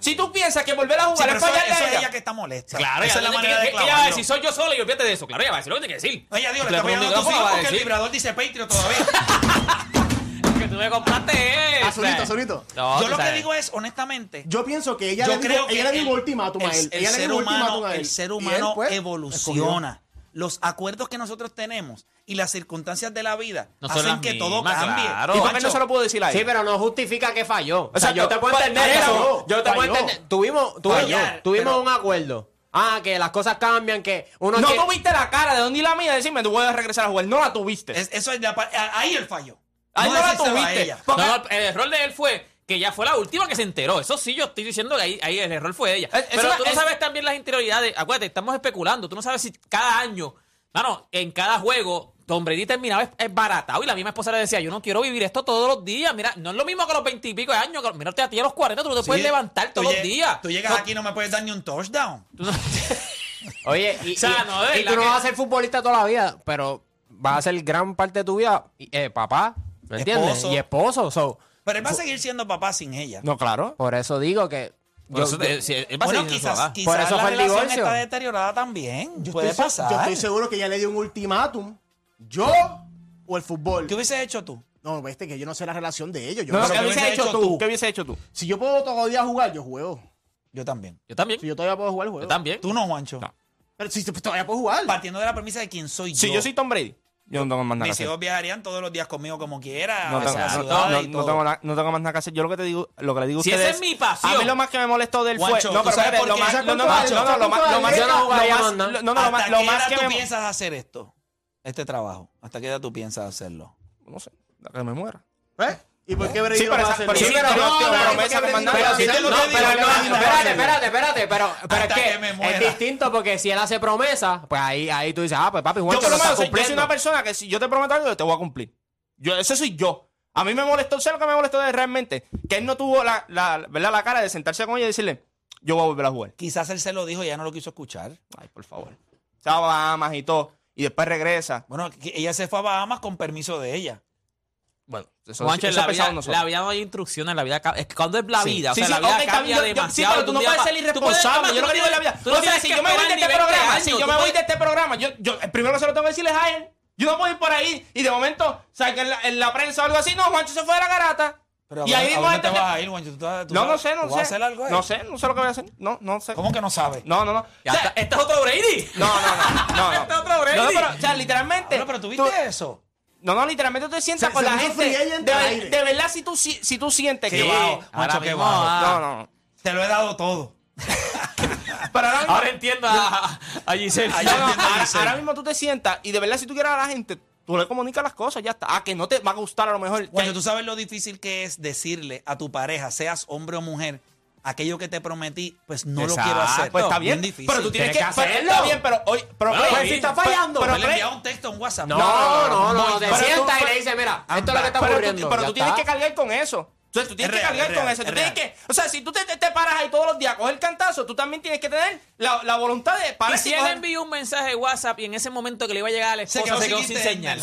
Si tú piensas que volver a jugar sí, es fallarle eso, ella. que está molesta. Claro, esa es la manera de. Ella va a decir, soy yo sola y olvídate de eso. Claro, ella va a decir lo que tiene que decir. Ella dijo, le está fallando a tus hijos porque el vibrador dice Patreon todavía. [LAUGHS] tú me compraste. Ah, azulito, azulito. Yo lo que digo es, honestamente, Yo pienso que ella Yo le el- dio ultimátum a el- el ser humano- ultimátum a él. El ser humano pues, evoluciona. Los acuerdos que nosotros tenemos y las circunstancias de la vida hacen que todo cambie. claro. ¿Y por qué no se lo puedo decir a él? Sí, pero no justifica que falló. O sea, yo te puedo entender eso. Yo te puedo entender. Tuvimos, tuvimos, tuvimos un acuerdo. Ah, que las cosas cambian, que uno No quiere- tuviste la cara de Don y la mía de decirme, tú puedes regresar a jugar. No la tuviste. Eso es la ahí el fallo. Ahí no, la tuviste. No, el error de él fue que ya fue la última que se enteró. Eso sí, yo estoy diciendo que ahí, el error fue ella. Eh, pero tú no sabes también las interioridades. Acuérdate, estamos especulando. Tú no sabes si cada año, mano, en cada juego, Tom Brady terminaba es, es baratado. Y la misma esposa le decía, yo no quiero vivir esto todos los días. Mira, no es lo mismo que los veintipico de años. Mira, a ti a los 40 tú no te puedes levantar todos los días. Tú llegas aquí y no me puedes dar ni un touchdown. [LAUGHS] Oye, y, [LAUGHS] tú no vas a ser futbolista toda la vida, pero vas a ser gran parte de tu vida eh, papá, ¿Me entiendes? Esposo. Y esposo. So, pero él va a seguir siendo papá sin ella. No, claro. Por eso digo que. Él va bueno, a quizás, quizás por eso la relación divorcio. está deteriorada también. Yo Puede estoy, pasar. Yo estoy seguro que ella le dio un ultimátum. Yo o el fútbol. ¿Qué hubiese hecho tú? No, viste que yo no sé la relación de ellos. No, ¿qué, hubiese hecho tú? ¿Qué hubiese hecho tú? Si yo puedo todavía jugar, yo juego. Yo también. Yo también. Si yo todavía puedo jugar, juego. Yo también. Tú no, Juancho. Pero si todavía puedo jugar. Partiendo de la premisa de quién soy yo. Si yo soy Tom Brady. Yo no tengo más nada Mis que hijos viajarían todos los días conmigo como quiera. No tengo, no, no, no tengo más nada que hacer. Yo lo que te digo, lo que le digo a Si ustedes. esa es mi pasión. A mí lo más que me molestó del él fue. Juancho, no, lo más. No, no, lo más- lo más- Yo no jugaría no, no, lo ¿Hasta más- qué edad que tú piensas hacer esto? Este trabajo. ¿Hasta qué edad tú piensas hacerlo? No sé, hasta que me muera. ¿Eh? Digo. pero Pero no, no, no, no, espérate, no, espérate, espérate, pero, pero es que, es distinto porque si él hace promesa, pues ahí, ahí tú dices, ah, pues papi, Juan, Yo que por lo lo está menos soy, yo soy una persona que si yo te prometo algo, yo te voy a cumplir. Yo, ese soy yo. A mí me molestó, ¿sabes lo que me molestó de realmente? Que él no tuvo la, la, ¿verdad? la cara de sentarse con ella y decirle, yo voy a volver a jugar. Quizás él se lo dijo y ella no lo quiso escuchar. Ay, por favor. Se va a Bahamas y todo. Y después regresa. Bueno, ella se fue a Bahamas con permiso de ella. Bueno, eso, Juancho, eso la vida, nosotros. la vida no hay instrucciones, la vida. Es que cuando es la Sí. vida, o Sí, sea, sí, la vida cambia yo- yo- demasiado. Sí, pero tú no puedes ser irresponsable. Yo lo que digo es la vida. tú no tienes si yo me voy de este 20 programa, años, si yo me voy de este programa, yo, yo el primero que se lo tengo que decir es a él. Yo no puedo ir por ahí y de momento saca en la, en la prensa o algo así. No, Juancho se fue de la garata. Pero y ¿a ahí mismo ¿a dónde este- te vas a ir, Juancho? ¿Tú estás- tú No, no sabes- sé, no ¿tú sé. vas a hacer algo ahí? No sé, no sé lo que voy a hacer. No, no sé. ¿Cómo que no sabes? No, no, no. Ya O sea, está- este es otro Brady. No, no, no. no, no. [LAUGHS] Este es otro Brady. No, no, pero, o sea, literalmente. Pero, pero tuviste tú- eso. No, no, literalmente tú te sientas Se- con se la gente. De, verdad, si tú, si, si tú sientes que. bajo. Qué mismo, bajo. ah. No, no. Te lo he dado todo. [LAUGHS] Pero ahora mismo. Ahora entiendo a, a Giselle. No, no, ahora, Giselle. ahora mismo tú te sientas y de verdad, si tú quieres a la gente, tú le comunicas las cosas, ya está. Ah, que no te va a gustar a lo mejor. Cuando que- tú sabes lo difícil que es decirle a tu pareja, seas hombre o mujer, aquello que te prometí, pues no lo quiero hacer. Pues está bien, difícil. pero tú tienes, Tienes que, que pero hacerlo. Está bien, pero hoy. Pero, Bueno, pues, si está fallando. Pero, Pero le pero- envía un texto, un WhatsApp. No, no, no, no, te tú- sientas y le dices, mira, esto es lo que está pero tú- ocurriendo. pero ya tú tienes que cargar con eso. Entonces tú tienes Es que real, cargar es con real, eso. Tú es tienes que, o sea, si tú te, te paras ahí todos los días a coger cantazo, tú también tienes que tener la, la voluntad de Y parar si y él coger- envió un mensaje de WhatsApp y en ese momento que le iba a llegar a la Se esposa quedó se quedó sin señal.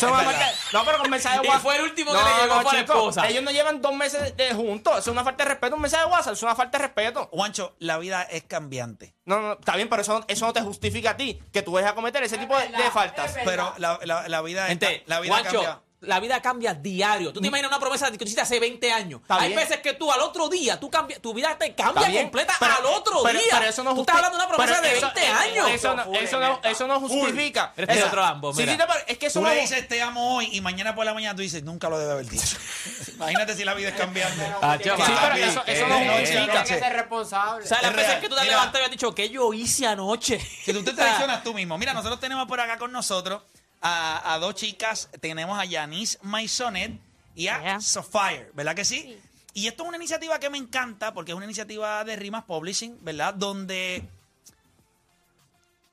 No, pero con mensaje de [LAUGHS] Y WhatsApp. fue el último que le llegó, fue a la esposa. Ellos no llevan dos meses de, juntos. Eso es una falta de respeto. Un mensaje de WhatsApp es una falta de respeto. Juancho, la vida es cambiante. No, no, está bien, pero eso, no- eso no te justifica a ti que tú vayas a cometer ese tipo de, de faltas. Pero la, la, la vida, Gente, está- la vida Juancho, cambia. La vida cambia diario. Tú te imaginas una promesa que tú hiciste hace 20 años. Está Hay bien. veces que tú al otro día, tú cambias, tu vida te cambia bien, completa pero- al otro pero- día. pero eso no tú estás hablando de una promesa pero de eso- 20 años. Eso no, eso no, eso no justifica. Eres de Eso- otro ambo, Sí, mira. sí, pero es que eso Tú le dices te amo hoy y mañana por la mañana tú dices nunca lo debe haber dicho. [LAUGHS] Imagínate si la vida es cambiando. [LAUGHS] Ah, Sí, pero eso, eso eh, no eh, justifica. Tienes que ser responsable. O sea, las Es veces que tú te levantado y has dicho, ¿qué yo hice anoche? Si tú te [LAUGHS] traicionas tú mismo. Mira, nosotros tenemos por acá con nosotros a, a dos chicas. Tenemos a Yanis Maisonet y a Yeah. Sofire, ¿verdad que sí? Y esto es una iniciativa que me encanta porque es una iniciativa de Rimas Publishing, ¿verdad? Donde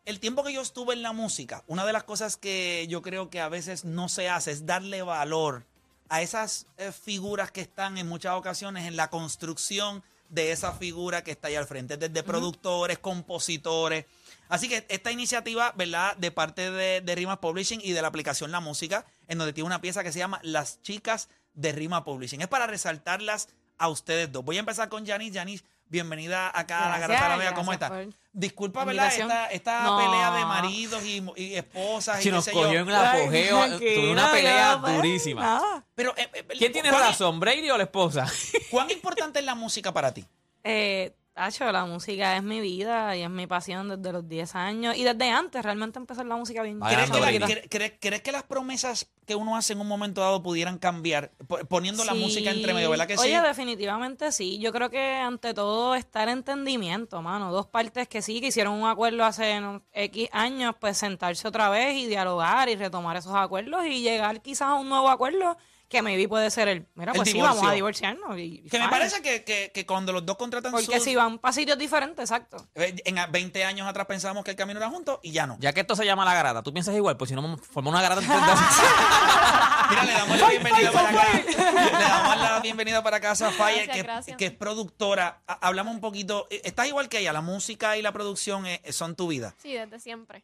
el tiempo que yo estuve en la música, una de las cosas que yo creo que a veces no se hace es darle valor a esas eh, figuras que están en muchas ocasiones en la construcción de esa figura que está ahí al frente, desde productores, compositores. Así que esta iniciativa, ¿verdad? De parte de, de Rimas Publishing y de la aplicación La Música, en donde tiene una pieza que se llama Las Chicas de Rima Publishing. Es para resaltarlas a ustedes dos. Voy a empezar con Yanis. Yanis, bienvenida acá a la Gracias, Garata Vega. ¿Cómo gracias estás? Disculpa, ¿verdad? Esta, esta No. pelea de maridos y, y esposas y Si qué nos cogió yo. en el apogeo, Tranquila, tuve una pelea durísima. Pero, eh, eh, ¿Quién tiene ¿cuán- razón, Brady o la esposa? ¿Cuán importante es la música para ti? Eh, Tacho, la música es mi vida y es mi pasión desde los 10 años y desde antes realmente empecé en la música bien. ¿Crees que, Brady. la- cre- cre- crees que las promesas que uno hace en un momento dado pudieran cambiar po- poniendo la música entre medio, ¿verdad que sí? Oye, definitivamente sí. Yo creo que ante todo está el entendimiento, mano. Dos partes que sí, que hicieron un acuerdo hace X años, pues sentarse otra vez y dialogar y retomar esos acuerdos y llegar quizás a un nuevo acuerdo que maybe puede ser el, mira, El pues sí, divorcio. vamos a divorciarnos. y- Que me fine. parece que, que- que cuando los dos contratan Porque sus... si van para sitios diferentes, exacto. eh, En a- 20 años atrás pensábamos que el camino era juntos y ya no. Ya que esto se llama la garata, ¿tú piensas igual? Pues si no, formamos una garata. [LAUGHS] Mira, le damos la bienvenida para acá. Le damos la bienvenida para acá a Zafaya, Gracias, que, gracias. que es productora. Ha- Hablamos un poquito. eh, Estás igual que ella, la música y la producción eh, son tu vida. Sí, desde siempre.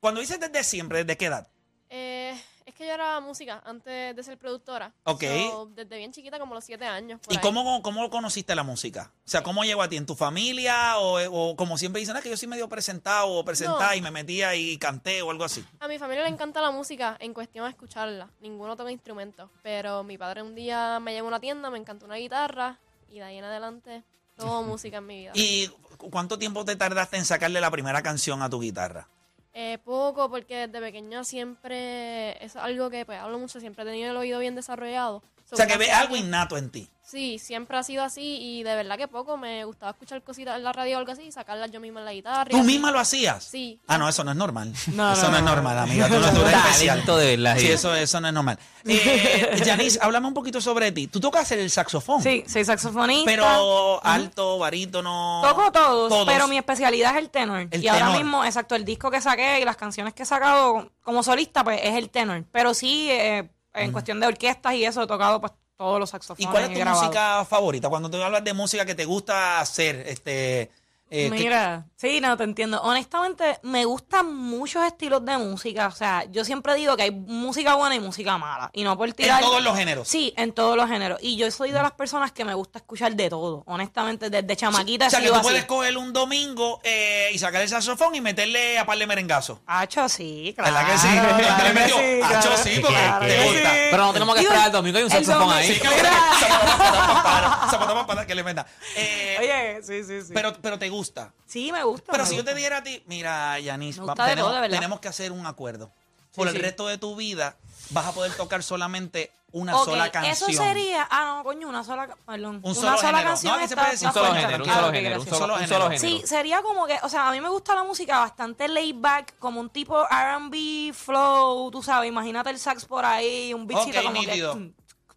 Cuando dices desde siempre, ¿desde qué edad? Eh, es que yo era música antes de ser productora. Ok. So, desde bien chiquita, como los siete años. por ¿Y ahí. cómo, cómo conociste la música? O sea, ¿cómo llegó a ti? ¿En tu familia? ¿O, o como siempre dicen, "Ah, que yo sí medio presentado o presentada No. y me metía y canté o algo así? A mi familia le encanta la música en cuestión de escucharla. Ninguno toca instrumentos. Pero mi padre un día me llevó a una tienda, me encantó una guitarra y de ahí en adelante todo [LAUGHS] música en mi vida. ¿Y cu- cuánto tiempo te tardaste en sacarle la primera canción a tu guitarra? Eh, poco, porque desde pequeño siempre es algo que pues hablo mucho, siempre he tenido el oído bien desarrollado. So, O sea, que ves algo innato en ti. Sí, siempre ha sido así y de verdad que poco me gustaba escuchar cositas en la radio o algo así y sacarlas yo misma en la guitarra. ¿Tú así. misma lo hacías? Sí. Ah, no, eso no es normal. [LAUGHS] No, eso no, no, es no. normal, amiga. Tú, [LAUGHS] no- tú eres especial. De verdad. Sí, eso, eso no es normal. Eh, [LAUGHS] Yanis, háblame un poquito sobre ti. Tú tocas el saxofón. Sí, soy saxofonista. Pero alto, barítono. Toco todos, Todos. pero mi especialidad es el tenor. El y ahora mismo, exacto, el disco que saqué y las canciones que he sacado como solista, pues es el tenor. Pero sí, eh, en cuestión de orquestas y eso, he tocado pues todos los ¿Y saxofones. cuál es tu música favorita? Cuando tú hablas de música que te gusta hacer, este, Eh, ¿qué- Mira, sí, no, te entiendo. Honestamente, me gustan muchos estilos de música. O sea, yo siempre digo que hay música buena y música mala. Y no por tirar... todos los géneros. Sí, en todos los géneros. Y yo soy de las personas que me gusta escuchar de todo. Honestamente, desde chamaquita o sea, que tú así. puedes coger un domingo eh, y sacar el saxofón y meterle a par de merengazo. Hacho, sí, claro. ¿Verdad que sí? claro [LAUGHS] sí, "Hacho, claro sí, que porque claro te gusta". sí. Pero no tenemos que esperar el domingo, hay un saxofón ahí. Sí, que le meta. [LAUGHS] Que le meta. [LAUGHS] Eh, Oye, sí, sí, sí. pero, pero te gusta. Sí, me gusta. Pero me si yo te diera a ti, mira, Yanis, Me va- tenemos, todo, que hacer un acuerdo. Por el sí. resto de tu vida vas a poder tocar solamente una sola canción. Eso sería. Ah, no, coño, una sola. Perdón. Un una solo sola género. canción. No, aquí se está- puede decir Un solo género, un solo género, un gracias. solo, Solo un solo género. género. Sí, sería como que, o sea, a mí me gusta la música bastante laid back, como un tipo R&B flow, tú sabes, imagínate el sax por ahí, un beatcito Ok, como nítido.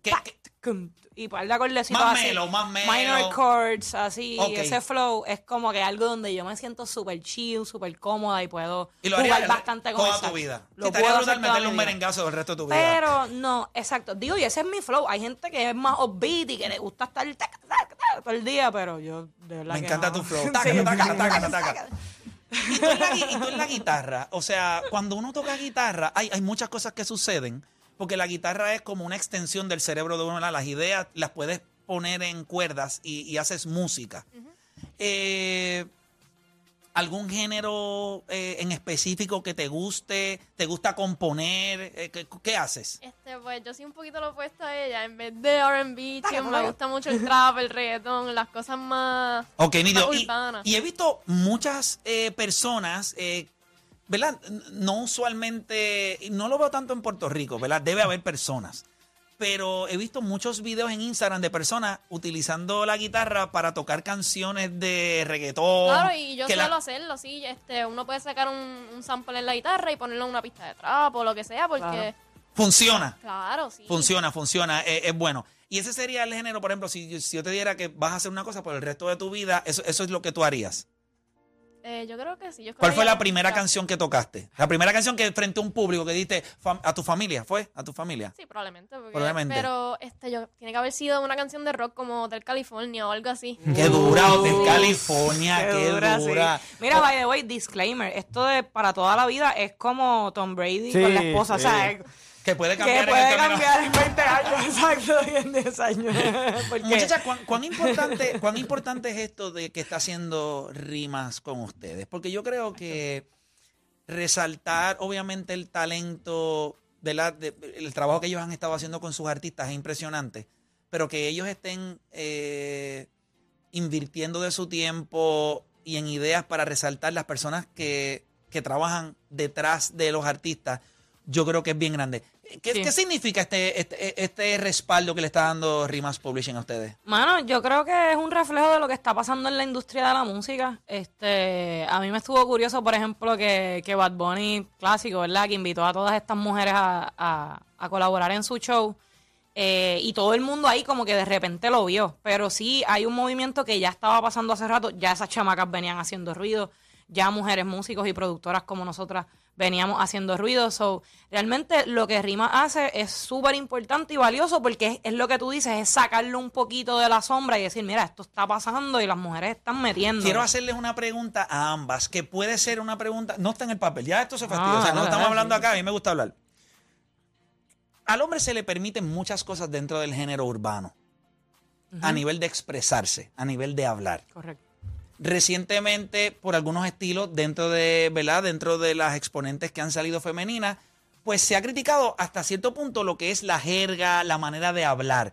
que... ¿Qué- qué- y par de acordecitos Más así. mellow, más mellow. Minor chords, así, Ok. ese flow es como que algo donde yo me siento súper chill, súper cómoda y puedo Y lo jugar bastante con toda tu vida. Lo Sí, puedo brutal meterle un merengazo el resto de tu vida. Pero no, exacto. Digo, y ese es mi flow. Hay gente que es más upbeat y que le gusta estar todo el día, pero yo de verdad Me que encanta no. tu flow. [LAUGHS] Sí. Taca, taca, taca, taca. Y tú, en la, gui- y tú en la guitarra, o sea, cuando uno toca guitarra, hay, hay muchas cosas que suceden, porque la guitarra es como una extensión del cerebro de uno. ¿verdad? Las ideas las puedes poner en cuerdas y, y haces música. Eh, ¿Algún género eh, en específico que te guste? ¿Te gusta componer? Eh, ¿qué, qué haces? Este, pues yo soy un poquito lo opuesto a ella. En vez de R&B, me gusta mucho el trap, el reggaetón, las cosas más, Ok, nítido. más Y, urbanas. y he visto muchas personas, ¿verdad? No usualmente, no lo veo tanto en Puerto Rico, ¿verdad? Debe haber personas. Pero he visto muchos videos en Instagram de personas utilizando la guitarra para tocar canciones de reggaetón. Claro, y yo la- suelo hacerlo, sí. Este, uno puede sacar un, un sample en la guitarra y ponerlo en una pista de trap o lo que sea, porque... Funciona. Claro, sí. Funciona, funciona, eh, es bueno. Y ese sería el género, por ejemplo, si, si yo te diera que vas a hacer una cosa por el resto de tu vida, eso, eso es lo que tú harías. Eh, yo creo que sí. Yo ¿Cuál fue la primera canción que tocaste? La primera canción que frente a un público que diste a tu familia, ¿fue? ¿A tu familia? Sí, probablemente. porque- Probablemente. Pero este, yo, tiene que haber sido una canción de rock como Hotel California o algo así. Qué dura, Hotel Sí. California, qué, dura, sí. Mira, Oh, by the way, disclaimer. Esto de para toda la vida es como Tom Brady Sí, con la esposa. O sea, sí. es- que puede que cambiar puede en cambiar en 20 años, [LAUGHS] exacto, y en 10 años. [LAUGHS] Muchachas, ¿cuán, cuán importante, ¿cuán importante es esto de que está haciendo rimas con ustedes? Porque yo creo que resaltar, obviamente, el talento. De- el trabajo que ellos han estado haciendo con sus artistas es impresionante, pero que ellos estén eh, invirtiendo de su tiempo y en ideas para resaltar las personas que, que trabajan detrás de los artistas, yo creo que es bien grande. ¿Qué, Sí. qué significa este, este, este respaldo que le está dando Rimas Publishing a ustedes? Mano, yo creo que es un reflejo de lo que está pasando en la industria de la música. Este, a mí me estuvo curioso, por ejemplo, que, que Bad Bunny, clásico, ¿verdad? Que invitó a todas estas mujeres a, a- a colaborar en su show. Eh, y todo el mundo ahí como que de repente lo vio. Pero sí, hay un movimiento que ya estaba pasando hace rato. Ya esas chamacas venían haciendo ruido. Ya mujeres músicos y productoras como nosotras veníamos haciendo ruido. So, realmente lo que Rima hace es súper importante y valioso porque es, es lo que tú dices, es sacarlo un poquito de la sombra y decir, mira, esto está pasando y las mujeres están metiendo. Quiero hacerles una pregunta a ambas, que puede ser una pregunta, no está en el papel, ya esto se fastidia, Ah, o sea, no estamos hablando acá, a mí me gusta hablar. Al hombre se le permiten muchas cosas dentro del género urbano, a nivel de expresarse, a nivel de hablar. Correcto. Recientemente, por algunos estilos dentro de, ¿verdad? Dentro de las exponentes que han salido femeninas, pues se ha criticado hasta cierto punto lo que es la jerga, la manera de hablar.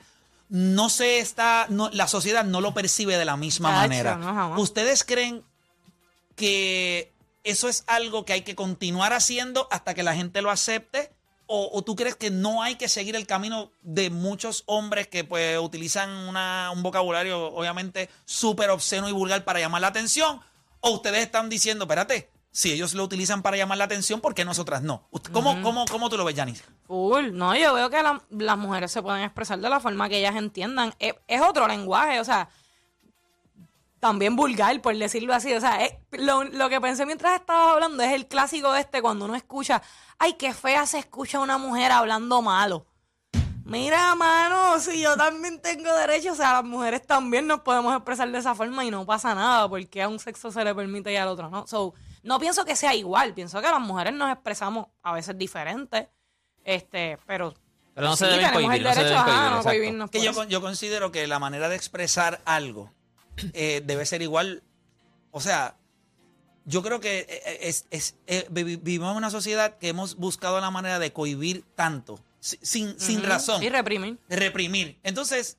No se está, no, la sociedad no lo percibe de la misma Chacho, manera. no. ¿Ustedes creen que eso es algo que hay que continuar haciendo hasta que la gente lo acepte? ¿O, o tú crees que no hay que seguir el camino de muchos hombres que pues utilizan una- un vocabulario obviamente súper obsceno y vulgar para llamar la atención? ¿O ustedes están diciendo, espérate, si ellos lo utilizan para llamar la atención, ¿por qué nosotras no? ¿Cómo, cómo, cómo tú lo ves, Janice? Full. No, yo veo que la- las mujeres se pueden expresar de la forma que ellas entiendan. Es, es otro lenguaje, o sea, también vulgar, por decirlo así. O sea, es- lo, lo que pensé mientras estabas hablando es el clásico este cuando uno escucha, ay, qué fea se escucha una mujer hablando malo. Mira, mano, si yo también tengo derecho, o sea, las mujeres también nos podemos expresar de esa forma y no pasa nada, porque a un sexo se le permite y al otro no. So, no pienso que sea igual, pienso que las mujeres nos expresamos a veces diferentes, este, pero... Pero no se sí, deben tenemos cohibir, el no se derecho deben cohibir, no exacto. cohibirnos Que yo, con- yo considero que la manera de expresar algo eh, debe ser igual. O sea, yo creo que eh, es, es- eh, vi- vivimos en una sociedad que hemos buscado la manera de cohibir tanto, si- sin, sin razón, Y reprimir. reprimir. Entonces,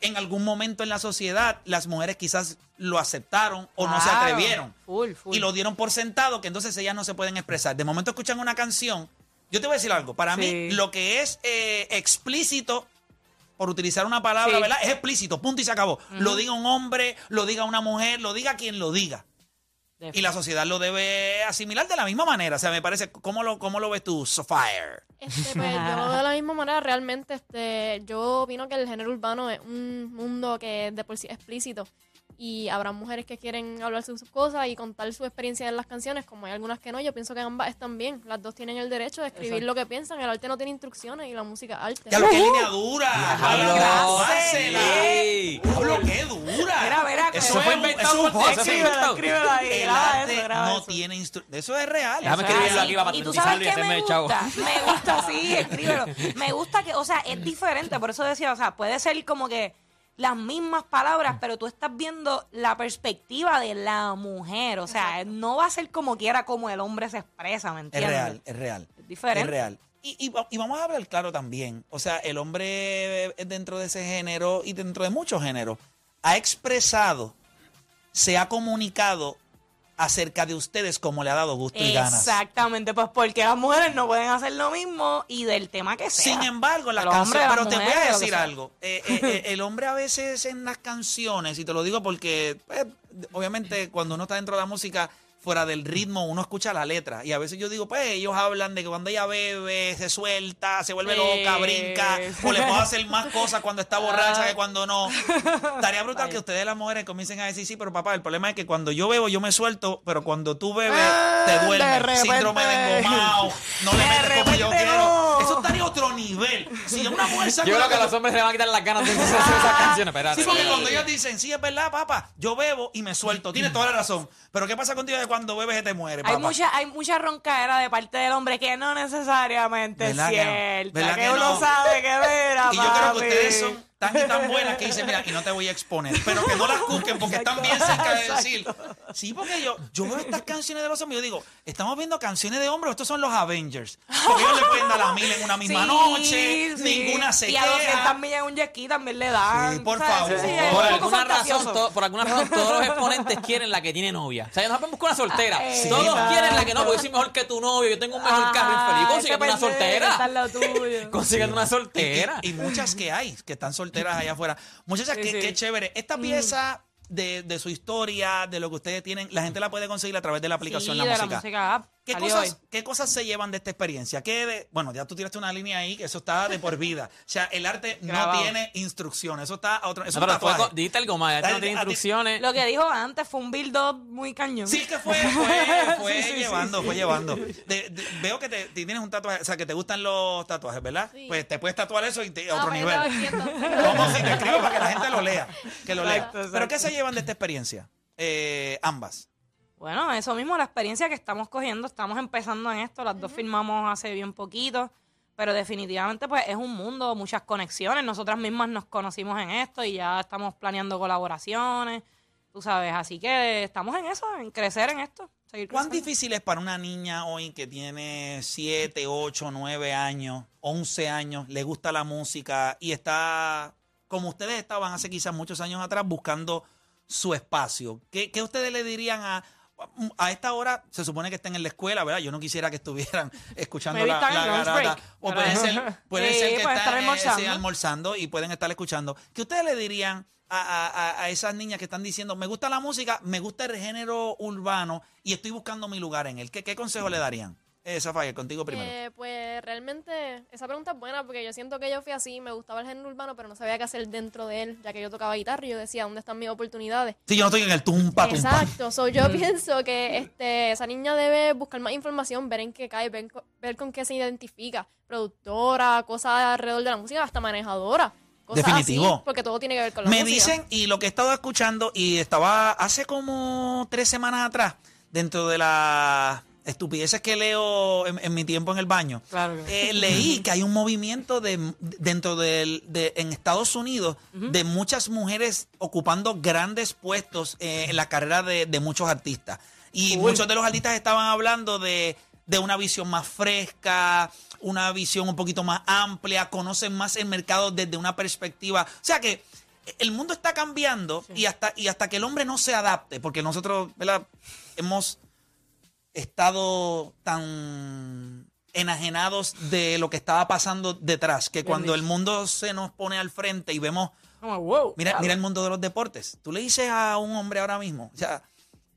en algún momento en la sociedad, las mujeres quizás lo aceptaron o no se atrevieron. Full, full. Y lo dieron por sentado que entonces ellas no se pueden expresar. De momento escuchan una canción. Yo te voy a decir algo. Para mí, lo que es eh, explícito, por utilizar una palabra, Sí. ¿verdad? Es explícito, punto y se acabó. Lo diga un hombre, lo diga una mujer, lo diga quien lo diga. Y la sociedad lo debe asimilar de la misma manera. O sea, me parece, ¿cómo lo, cómo lo ves tú, Sofire? Este, pues yo lo [LAUGHS] veo de la misma manera, realmente, este, yo opino que el género urbano es un mundo que de por sí es explícito y habrá mujeres que quieren hablar sus cosas y contar su experiencia en las canciones, como hay algunas que no, yo pienso que ambas están bien, las dos tienen el derecho de escribir Exacto. lo que piensan, el arte no tiene instrucciones y la música es arte. Ya lo que línea dura. Diablo, qué dura. Mira, mira, eso fue inventado eso es un por inventado. Escríbelo ahí, El arte no tiene instru- Eso es real. Déjame escribirlo aquí para patentizarlo y hacerme me el chavo. [LAUGHS] me gusta, sí, escríbelo. Me gusta que, o sea, es diferente, por eso decía, o sea, puede ser como que las mismas palabras, pero tú estás viendo la perspectiva de la mujer, o sea, no va a ser como quiera como el hombre se expresa, ¿me Es entiendes? real, es real. Es diferente. Es real. Y, y y vamos a hablar claro también. O sea, el hombre eh, dentro de ese género y dentro de muchos géneros ha expresado, se ha comunicado acerca de ustedes como le ha dado gusto y ganas. Exactamente, pues porque las mujeres no pueden hacer lo mismo y del tema que sea. Sin embargo, las canciones. Pero te voy a decir algo. Eh, eh, eh, [LAUGHS] el hombre a veces en las canciones, y te lo digo porque, pues, obviamente, cuando uno está dentro de la música, fuera del ritmo, uno escucha la letra. Y a veces yo digo, pues, ellos hablan de que cuando ella bebe, se suelta, se vuelve Sí. loca, brinca, o le puedo hacer más cosas cuando está borracha que cuando no. Estaría brutal que ustedes, las mujeres, comiencen a decir, sí, pero papá, el problema es que cuando yo bebo, yo me suelto, pero cuando tú bebes, Ah, te de duermes. Síndrome de engomado, no le metes como yo quiero. Eso estaría nivel. Si una mujer saca Yo creo que a los hombres se le van a quitar las ganas de [LAUGHS] hacer esas canciones. Espérate. Sí, porque cuando ellos dicen, sí, es verdad, papá, yo bebo y me suelto. Tienes toda la razón. Pero ¿qué pasa contigo de cuando bebes y te mueres, Hay papá? mucha, hay mucha roncadera de parte del hombre que no necesariamente es ¿Verdad que no? cierta. ¿Verdad que, que uno no? sabe que mira, Y yo creo que ustedes son tan y tan buenas que dicen, mira, y no te voy a exponer. Pero que no las busquen porque están bien cerca de decir. Sí, porque yo, yo veo estas canciones de los hombres y yo digo, estamos viendo canciones de hombres, o estos son los Avengers. Porque ellos le pueden dar a mil en una misma Sí, noche, sí. ninguna se Y a 200 queja. millas en un ski también le dan. Sí, por favor. Sí, Por alguna, razón, fantasioso. to- por alguna razón, todos los exponentes quieren la que tiene novia. O sea, no pueden buscar una soltera. Ah, todos exacto. quieren la que no, porque yo soy mejor que tu novio, yo tengo un mejor carro Ajá, infeliz. Consíguete una soltera. Consíguete una Y- soltera. Y, y muchas que hay, que están solteras allá afuera. Muchachas, Sí, qué, sí. Mm. qué chévere. Esta pieza de, de su historia, de lo que ustedes tienen, la gente la puede conseguir a través de la aplicación Sí, La de Música. la música app. ¿Qué cosas, hoy. ¿Qué cosas se llevan de esta experiencia? ¿Qué de- bueno, ya tú tiraste una línea ahí que eso está de por vida. O sea, el arte no tiene instrucciones. Eso está a otro. Eso No, pero fue, dijiste algo más, ya A- no tiene instrucciones. Lo que dijo antes fue un build-up muy cañón. Sí, que fue, [LAUGHS] fue, fue Sí, sí, sí, llevando, sí. fue llevando. De- de- veo que te, tienes un tatuaje, o sea, que te gustan los tatuajes, ¿verdad? Sí. Pues te puedes tatuar eso y te, a otro nivel. Vamos, si [LAUGHS] te escribo para que la gente lo lea. Que lo lea. Exacto. Pero ¿qué se llevan de esta experiencia? Eh, ambas. Bueno, eso mismo, la experiencia que estamos cogiendo, estamos empezando en esto, las dos firmamos hace bien poquito, pero definitivamente pues es un mundo, muchas conexiones, nosotras mismas nos conocimos en esto y ya estamos planeando colaboraciones, tú sabes, así que estamos en eso, en crecer en esto. Seguir ¿Cuán difícil es para una niña hoy que tiene 7, 8, 9 años, 11 años, le gusta la música y está, como ustedes estaban hace quizás muchos años atrás, buscando su espacio? ¿Qué, qué ustedes le dirían a... A esta hora se supone que estén en la escuela, ¿verdad? Yo no quisiera que estuvieran [LAUGHS] escuchando Maybe la, la garata. break. O puede Pero- ser, puede Sí, ser que pueden estar están eh, sí, almorzando. y pueden estar escuchando. ¿Qué ustedes le dirían a, a- a- a esas niñas que están diciendo, me gusta la música, me gusta el género urbano y estoy buscando mi lugar en él? ¿Qué, qué consejo le darían? Eh, Zafaya, contigo primero. Eh, pues realmente, esa pregunta es buena porque yo siento que yo fui así, me gustaba el género urbano, pero no sabía qué hacer dentro de él, ya que yo tocaba guitarra y yo decía, ¿dónde están mis oportunidades? Sí, yo no estoy en el tumpa, tumpa. Exacto, so, yo pienso que este, esa niña debe buscar más información, ver en qué cae, ver, co- ver con qué se identifica, productora, cosas alrededor de la música, hasta manejadora. Cosas Definitivo. así, porque todo tiene que ver con la Me música. dicen, y lo que he estado escuchando, y estaba hace como tres semanas atrás, dentro de las estupideces que leo en, en mi tiempo en el baño, Claro que- eh, leí que hay un movimiento de, dentro del, de, en Estados Unidos de muchas mujeres ocupando grandes puestos eh, en la carrera de, de muchos artistas. Y muchos de los artistas estaban hablando de, de una visión más fresca, una visión un poquito más amplia, conocen más el mercado desde una perspectiva. O sea que el mundo está cambiando y, hasta, y hasta que el hombre no se adapte, porque nosotros ¿verdad? hemos estado tan enajenados de lo que estaba pasando detrás, que cuando el mundo se nos pone al frente y vemos, Como, wow. mira, claro. mira el mundo de los deportes, tú le dices a un hombre ahora mismo, o sea,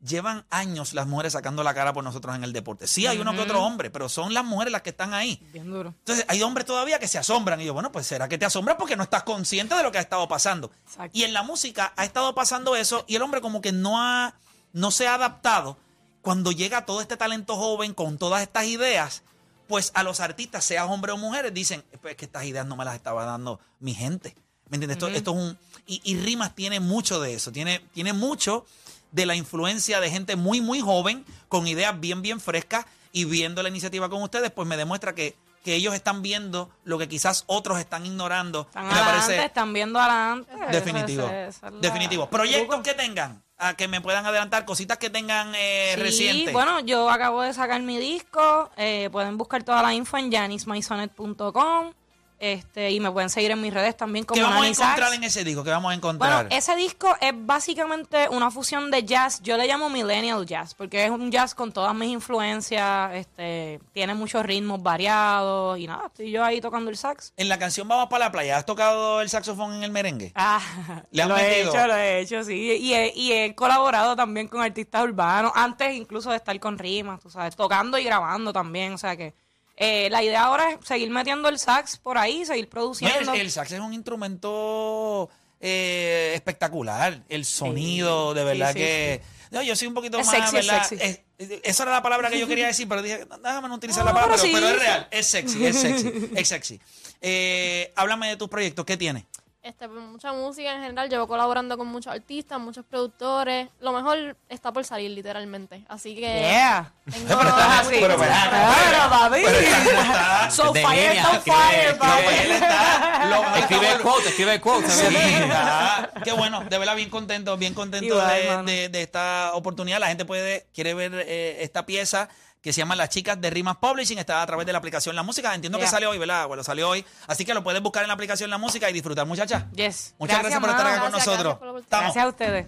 llevan años las mujeres sacando la cara por nosotros en el deporte. Sí, hay uno que otro hombre, pero son las mujeres las que están ahí. Bien duro. Entonces, hay hombres todavía que se asombran. Y yo, bueno, pues será que te asombras porque no estás consciente de lo que ha estado pasando. Exacto. Y en la música ha estado pasando eso y el hombre como que no ha, no se ha adaptado. Cuando llega todo este talento joven con todas estas ideas, pues a los artistas, seas hombre o mujeres, dicen, pues que estas ideas no me las estaba dando mi gente. ¿Me entiendes? Esto, esto es un... Y, y Rimas tiene mucho de eso, tiene, tiene mucho de la influencia de gente muy, muy joven, con ideas bien, bien frescas, y viendo la iniciativa con ustedes, pues me demuestra que, que ellos están viendo lo que quizás otros están ignorando. Están adelante, parece están viendo adelante. definitivo. Es la- Definitivo. Proyectos que tengan, a que me puedan adelantar, cositas que tengan eh, Sí, recientes. bueno, yo acabo de sacar mi disco. eh, pueden buscar toda la info en janismaisonet.com. Este, y me pueden seguir en mis redes también como ¿Qué vamos a Nani encontrar en ese disco? ¿Qué vamos a encontrar? Bueno, ese disco es básicamente una fusión de jazz. Yo le llamo millennial jazz porque es un jazz con todas mis influencias. Este, tiene muchos ritmos variados y nada, estoy yo ahí tocando el sax. En la canción Vamos para la playa, ¿has tocado el saxofón en el merengue? Ah, [LAUGHS] ¿Le has lo he hecho, lo he hecho, sí. Y he, y he colaborado también con artistas urbanos, antes incluso de estar con rimas, tú sabes, tocando y grabando también. O sea que eh, la idea ahora es seguir metiendo el sax por ahí, seguir No, produciendo. el, el sax es un instrumento eh, espectacular. El sonido, de verdad sí, que. No, yo soy un poquito Es más, sexy, es ¿verdad? sexy. Es- es- esa era la palabra que yo quería decir, pero dije, "No, déjame no utilizar No, la palabra, pero pero, es real. Es sexy, es sexy, es sexy. [LAUGHS] Eh, háblame de tus proyectos, ¿qué tienes? Este, pues, mucha música en general, llevo colaborando con muchos artistas, muchos productores. Lo mejor está por salir, literalmente. Así que. Yeah. tengo- [LAUGHS] pero está- Sí. pero, pero, papi. pero [LAUGHS] So fire, línea, so escribe- fire, papi. el quote, escribe el quote. Sí, qué bueno, de verdad bien contento, bien contento de, de- de esta oportunidad. La gente puede, quiere ver eh, esta pieza que se llama Las Chicas de Rimas Publishing, está a través de la aplicación La Música. Entiendo que salió hoy, ¿verdad? Bueno, salió hoy. Así que lo puedes buscar en la aplicación La Música y disfrutar, muchacha. Yes. Muchas gracias, por estar acá con nosotros. gracias a ustedes.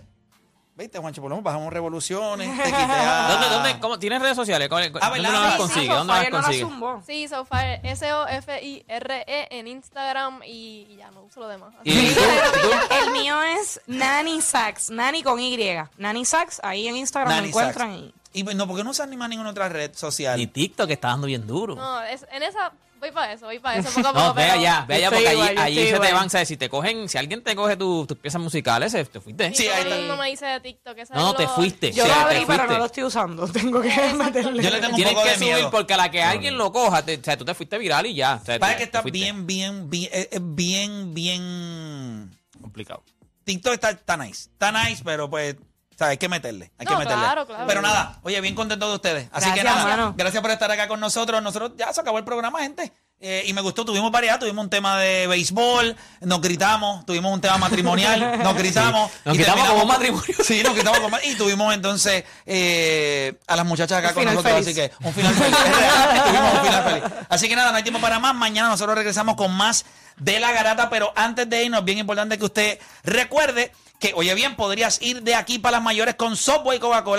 ¿Viste, Juancho? Por lo menos bajamos revoluciones. Te [LAUGHS] quité a- ¿Dónde, dónde, cómo, ¿Tienes redes sociales? ¿Dónde Ah, no las Sí, sí, consigues? So ¿Dónde las no. Sí, SoFire, S-O-F-I-R-E en Instagram y, y ya no uso lo demás. [LAUGHS] El mío es Nani Sax, Nani con Y. Nani Sax, ahí en Instagram Nani me encuentran. Y, Y no, porque no usas ni más ninguna otra red social. Y TikTok está dando bien duro. No, es- en esa voy para eso, voy para eso poco a [LAUGHS] poco. No, ve allá, ve allá, porque allí, igual, allí se te van, ¿sabes? Si te cogen, si alguien te coge tu- tus piezas musicales, eh, te fuiste. Sí, Sí, ahí todo el está. mundo me dice de TikTok. esa No, no, te fuiste. yo Sí, lo abrí, pero no lo estoy usando. [LAUGHS] Tengo que meterle. Yo le tengo un Tienes poco que de subir miedo. porque a la que alguien lo coja, te- o sea, tú te fuiste viral y ya. o sea, Para te- que está bien, bien, bien, es es bien, bien complicado. TikTok está, está nice. Está nice, pero pues, ¿sabes? Hay que meterle. Hay que meterle. claro, claro. Pero nada, oye, bien contento de ustedes. Así que nada, mano. gracias por estar acá con nosotros. Nosotros ya se acabó el programa, gente. Eh, y me gustó, tuvimos variedad, tuvimos un tema de béisbol, nos gritamos, tuvimos un tema matrimonial, [LAUGHS] nos gritamos. Sí, nos y gritamos como con- matrimonio. Sí, nos gritamos como Y tuvimos entonces eh, a las muchachas acá Un con final nosotros, feliz. así que un final feliz. [LAUGHS] Tuvimos un final feliz. Así que nada, no hay tiempo para más. Mañana nosotros regresamos con más de la garata, pero antes de irnos, bien importante que usted recuerde que, oye bien, podrías ir de aquí para las mayores con Subway Coca-Cola.